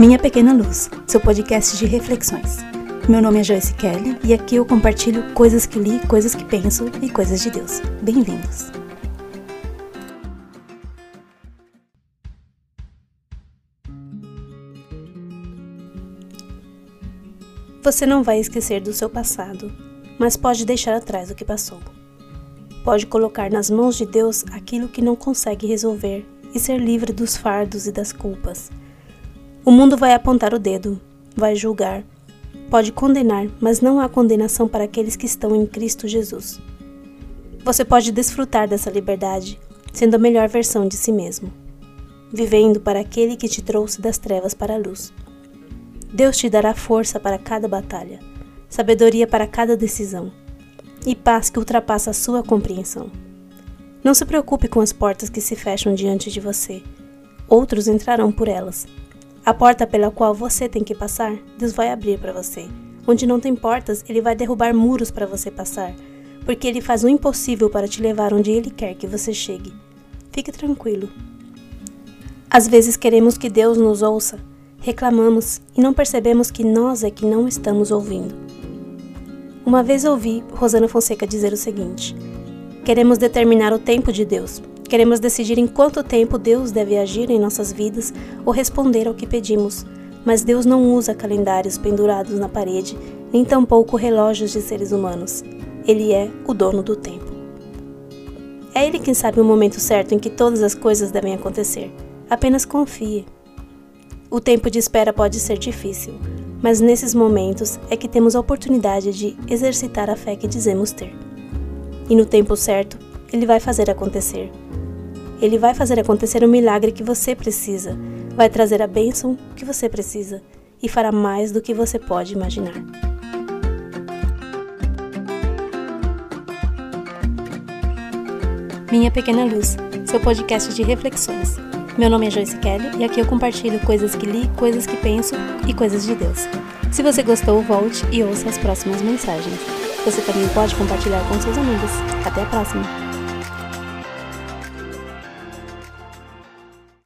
Minha Pequena Luz, seu podcast de reflexões. Meu nome é Joyce Kelly e aqui eu compartilho coisas que li, coisas que penso e coisas de Deus. Bem-vindos! Você não vai esquecer do seu passado, mas pode deixar atrás o que passou. Pode colocar nas mãos de Deus aquilo que não consegue resolver e ser livre dos fardos e das culpas. O mundo vai apontar o dedo, vai julgar, pode condenar, mas não há condenação para aqueles que estão em Cristo Jesus. Você pode desfrutar dessa liberdade, sendo a melhor versão de si mesmo, vivendo para aquele que te trouxe das trevas para a luz. Deus te dará força para cada batalha, sabedoria para cada decisão e paz que ultrapassa a sua compreensão. Não se preocupe com as portas que se fecham diante de você. Outros entrarão por elas. A porta pela qual você tem que passar, Deus vai abrir para você. Onde não tem portas, Ele vai derrubar muros para você passar, porque Ele faz o impossível para te levar onde Ele quer que você chegue. Fique tranquilo. Às vezes queremos que Deus nos ouça, reclamamos e não percebemos que nós é que não estamos ouvindo. Uma vez ouvi Rosana Fonseca dizer o seguinte: Queremos determinar o tempo de Deus. Queremos decidir em quanto tempo Deus deve agir em nossas vidas ou responder ao que pedimos. Mas Deus não usa calendários pendurados na parede, nem tampouco relógios de seres humanos. Ele é o dono do tempo. É Ele quem sabe o momento certo em que todas as coisas devem acontecer. Apenas confie. O tempo de espera pode ser difícil, mas nesses momentos é que temos a oportunidade de exercitar a fé que dizemos ter. E no tempo certo, Ele vai fazer acontecer. Ele vai fazer acontecer o milagre que você precisa, vai trazer a bênção que você precisa e fará mais do que você pode imaginar. Minha Pequena Luz, seu podcast de reflexões. Meu nome é Joyce Kelly e aqui eu compartilho coisas que li, coisas que penso e coisas de Deus. Se você gostou, volte e ouça as próximas mensagens. Você também pode compartilhar com seus amigos. Até a próxima!